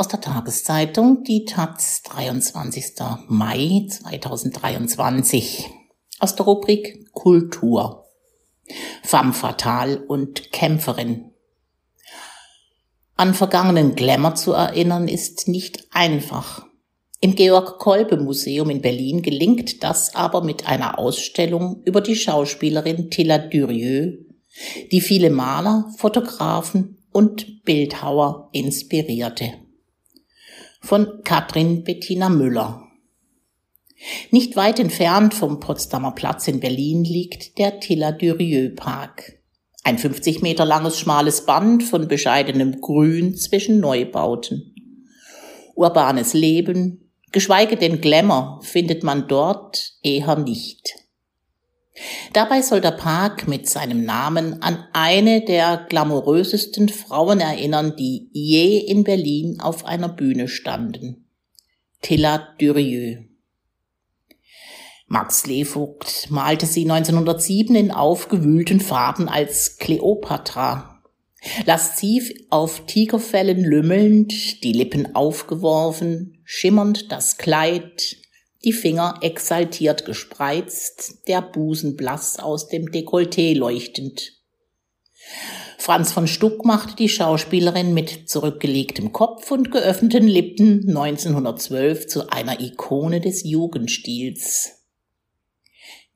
aus der Tageszeitung Die Taz 23. Mai 2023 aus der Rubrik Kultur. Femme fatale und Kämpferin. An vergangenen Glamour zu erinnern ist nicht einfach. Im Georg-Kolbe-Museum in Berlin gelingt das aber mit einer Ausstellung über die Schauspielerin Tilla Durieux, die viele Maler, Fotografen und Bildhauer inspirierte. Von Katrin Bettina Müller. Nicht weit entfernt vom Potsdamer Platz in Berlin liegt der Tilla Durieux Park. Ein 50 Meter langes schmales Band von bescheidenem Grün zwischen Neubauten. Urbanes Leben, Geschweige denn Glamour findet man dort eher nicht. Dabei soll der Park mit seinem Namen an eine der glamourösesten Frauen erinnern, die je in Berlin auf einer Bühne standen. Tilla Durieux. Max Levogt malte sie 1907 in aufgewühlten Farben als Kleopatra Lasziv auf Tigerfellen lümmelnd, die Lippen aufgeworfen, schimmernd das Kleid, die Finger exaltiert gespreizt, der Busen blass aus dem Dekolleté leuchtend. Franz von Stuck machte die Schauspielerin mit zurückgelegtem Kopf und geöffneten Lippen 1912 zu einer Ikone des Jugendstils.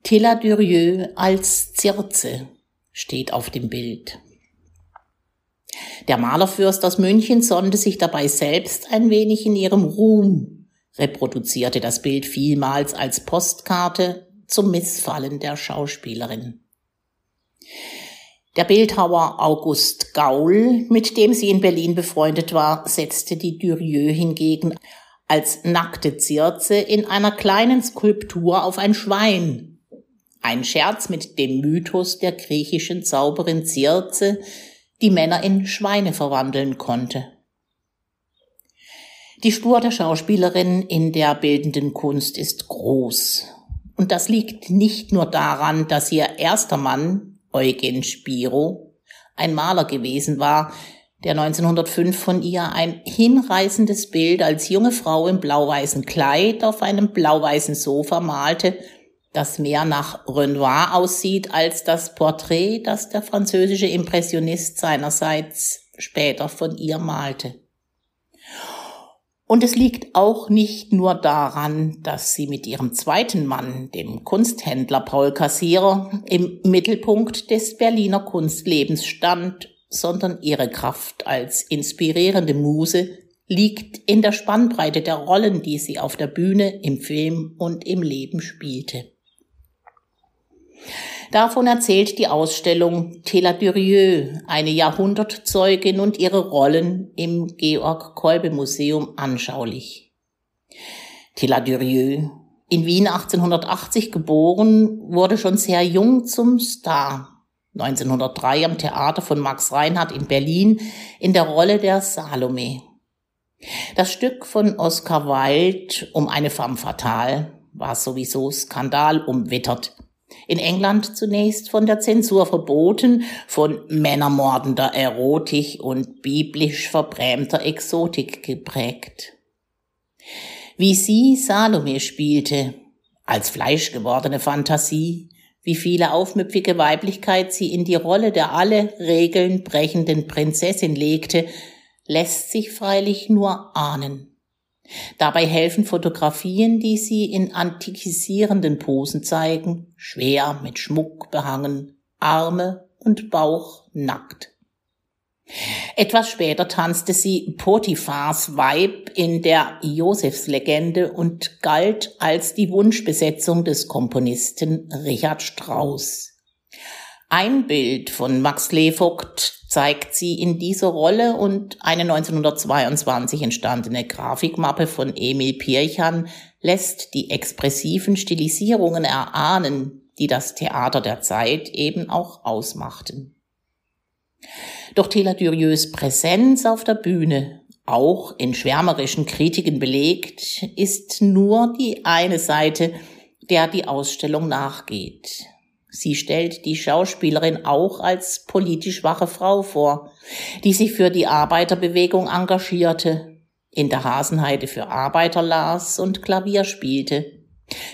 Tilla Durieux als Zirze steht auf dem Bild. Der Malerfürst aus München sonnte sich dabei selbst ein wenig in ihrem Ruhm, reproduzierte das Bild vielmals als Postkarte zum Missfallen der Schauspielerin. Der Bildhauer August Gaul, mit dem sie in Berlin befreundet war, setzte die Durieux hingegen als nackte Zirze in einer kleinen Skulptur auf ein Schwein. Ein Scherz mit dem Mythos der griechischen Zauberin Zirze, die Männer in Schweine verwandeln konnte. Die Spur der Schauspielerin in der bildenden Kunst ist groß. Und das liegt nicht nur daran, dass ihr erster Mann, Eugen Spiro, ein Maler gewesen war, der 1905 von ihr ein hinreißendes Bild als junge Frau im blau-weißen Kleid auf einem blau-weißen Sofa malte das mehr nach Renoir aussieht als das Porträt, das der französische Impressionist seinerseits später von ihr malte. Und es liegt auch nicht nur daran, dass sie mit ihrem zweiten Mann, dem Kunsthändler Paul Kassierer, im Mittelpunkt des Berliner Kunstlebens stand, sondern ihre Kraft als inspirierende Muse liegt in der Spannbreite der Rollen, die sie auf der Bühne, im Film und im Leben spielte. Davon erzählt die Ausstellung Tela Durieux, eine Jahrhundertzeugin und ihre Rollen im Georg Kolbe Museum anschaulich. Tela Durieux, in Wien 1880 geboren, wurde schon sehr jung zum Star. 1903 am Theater von Max Reinhardt in Berlin in der Rolle der Salome. Das Stück von Oskar Wilde um eine femme fatale war sowieso Skandal umwittert. In England zunächst von der Zensur verboten, von männermordender Erotik und biblisch verbrämter Exotik geprägt. Wie sie Salome spielte, als fleischgewordene Fantasie, wie viele aufmüpfige Weiblichkeit sie in die Rolle der alle Regeln brechenden Prinzessin legte, lässt sich freilich nur ahnen. Dabei helfen Fotografien, die sie in antikisierenden Posen zeigen, schwer mit Schmuck behangen, Arme und Bauch nackt. Etwas später tanzte sie Potiphars Weib in der Josefslegende und galt als die Wunschbesetzung des Komponisten Richard Strauss. Ein Bild von Max Levogt zeigt sie in dieser Rolle und eine 1922 entstandene Grafikmappe von Emil Pirchan lässt die expressiven Stilisierungen erahnen, die das Theater der Zeit eben auch ausmachten. Doch Tela Durieux Präsenz auf der Bühne, auch in schwärmerischen Kritiken belegt, ist nur die eine Seite, der die Ausstellung nachgeht. Sie stellt die Schauspielerin auch als politisch wache Frau vor, die sich für die Arbeiterbewegung engagierte. in der Hasenheide für Arbeiter las und Klavier spielte,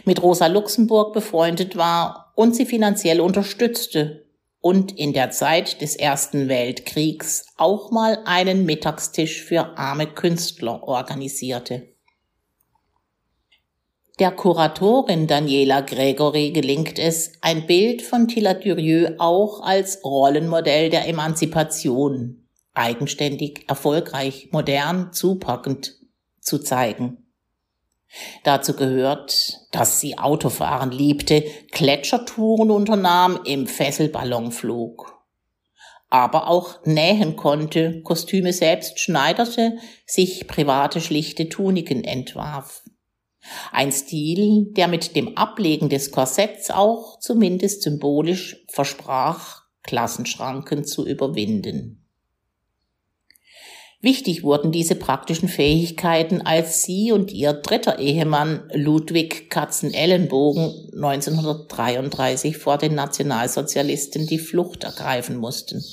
mit Rosa Luxemburg befreundet war und sie finanziell unterstützte und in der Zeit des Ersten Weltkriegs auch mal einen Mittagstisch für arme Künstler organisierte. Der Kuratorin Daniela Gregory gelingt es, ein Bild von Tilla Durieux auch als Rollenmodell der Emanzipation eigenständig, erfolgreich, modern, zupackend zu zeigen. Dazu gehört, dass sie Autofahren liebte, Gletschertouren unternahm, im Fesselballon flog. Aber auch nähen konnte, Kostüme selbst schneiderte, sich private schlichte Tuniken entwarf. Ein Stil, der mit dem Ablegen des Korsetts auch zumindest symbolisch versprach, Klassenschranken zu überwinden. Wichtig wurden diese praktischen Fähigkeiten, als sie und ihr dritter Ehemann Ludwig Katzenellenbogen 1933 vor den Nationalsozialisten die Flucht ergreifen mussten.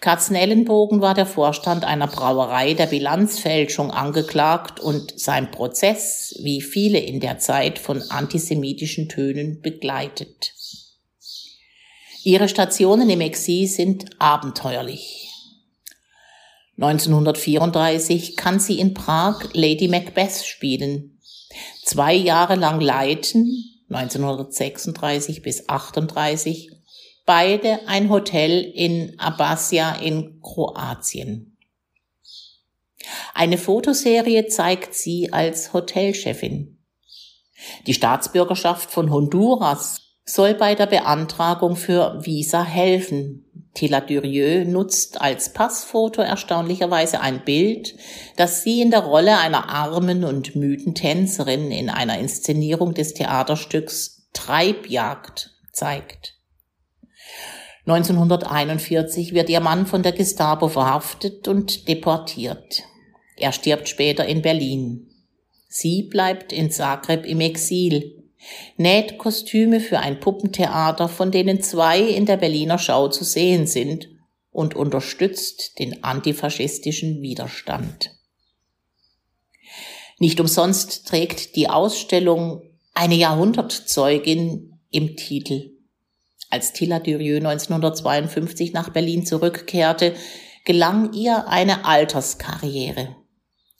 Katzenellenbogen war der Vorstand einer Brauerei der Bilanzfälschung angeklagt und sein Prozess, wie viele in der Zeit, von antisemitischen Tönen begleitet. Ihre Stationen im Exil sind abenteuerlich. 1934 kann sie in Prag Lady Macbeth spielen. Zwei Jahre lang leiten, 1936 bis 38, beide ein Hotel in Abasia in Kroatien. Eine Fotoserie zeigt sie als Hotelchefin. Die Staatsbürgerschaft von Honduras soll bei der Beantragung für Visa helfen. Tilla Durieux nutzt als Passfoto erstaunlicherweise ein Bild, das sie in der Rolle einer armen und müden Tänzerin in einer Inszenierung des Theaterstücks Treibjagd zeigt. 1941 wird ihr Mann von der Gestapo verhaftet und deportiert. Er stirbt später in Berlin. Sie bleibt in Zagreb im Exil näht Kostüme für ein Puppentheater, von denen zwei in der Berliner Schau zu sehen sind, und unterstützt den antifaschistischen Widerstand. Nicht umsonst trägt die Ausstellung eine Jahrhundertzeugin im Titel. Als Tilla Durieux 1952 nach Berlin zurückkehrte, gelang ihr eine Alterskarriere.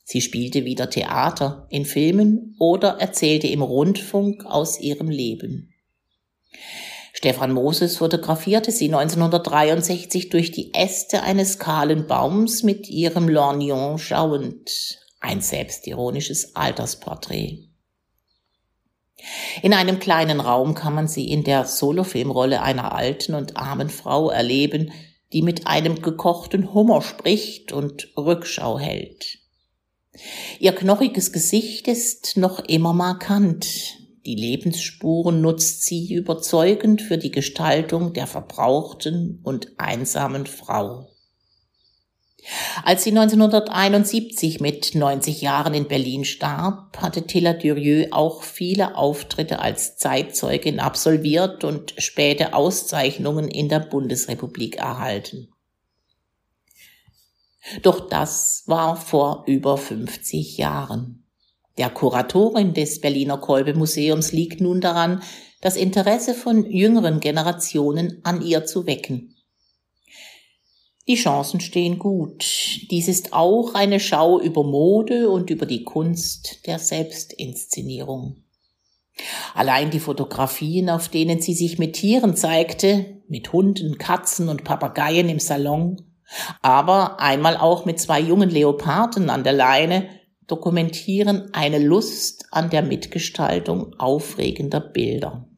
Sie spielte wieder Theater in Filmen oder erzählte im Rundfunk aus ihrem Leben. Stefan Moses fotografierte sie 1963 durch die Äste eines kahlen Baums mit ihrem Lorgnon schauend. Ein selbstironisches Altersporträt. In einem kleinen Raum kann man sie in der Solofilmrolle einer alten und armen Frau erleben, die mit einem gekochten Hummer spricht und Rückschau hält. Ihr knochiges Gesicht ist noch immer markant. Die Lebensspuren nutzt sie überzeugend für die Gestaltung der verbrauchten und einsamen Frau. Als sie 1971 mit 90 Jahren in Berlin starb, hatte Tilla Durieux auch viele Auftritte als Zeitzeugin absolviert und späte Auszeichnungen in der Bundesrepublik erhalten. Doch das war vor über 50 Jahren. Der Kuratorin des Berliner Kolbe-Museums liegt nun daran, das Interesse von jüngeren Generationen an ihr zu wecken. Die Chancen stehen gut. Dies ist auch eine Schau über Mode und über die Kunst der Selbstinszenierung. Allein die Fotografien, auf denen sie sich mit Tieren zeigte, mit Hunden, Katzen und Papageien im Salon, aber einmal auch mit zwei jungen Leoparden an der Leine dokumentieren eine Lust an der Mitgestaltung aufregender Bilder.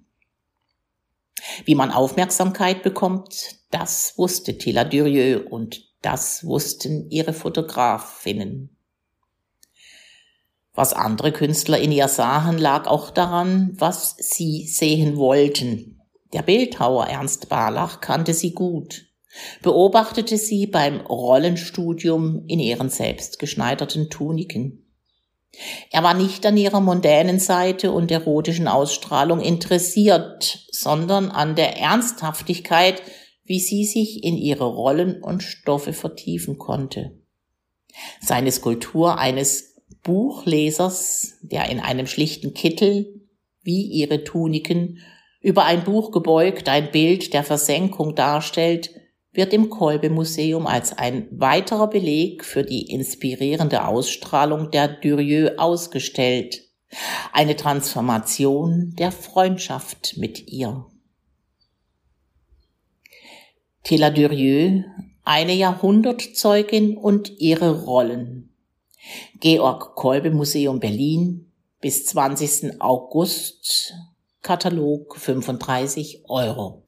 Wie man Aufmerksamkeit bekommt, das wusste Tilla Durieux und das wussten ihre Fotografinnen. Was andere Künstler in ihr sahen, lag auch daran, was sie sehen wollten. Der Bildhauer Ernst Barlach kannte sie gut beobachtete sie beim Rollenstudium in ihren selbst geschneiderten Tuniken. Er war nicht an ihrer mondänen Seite und erotischen Ausstrahlung interessiert, sondern an der Ernsthaftigkeit, wie sie sich in ihre Rollen und Stoffe vertiefen konnte. Seine Skulptur eines Buchlesers, der in einem schlichten Kittel, wie ihre Tuniken, über ein Buch gebeugt ein Bild der Versenkung darstellt, wird im Kolbe Museum als ein weiterer Beleg für die inspirierende Ausstrahlung der Durieux ausgestellt. Eine Transformation der Freundschaft mit ihr. Tela Durieux, eine Jahrhundertzeugin und ihre Rollen. Georg Kolbe Museum Berlin bis 20. August Katalog 35 Euro.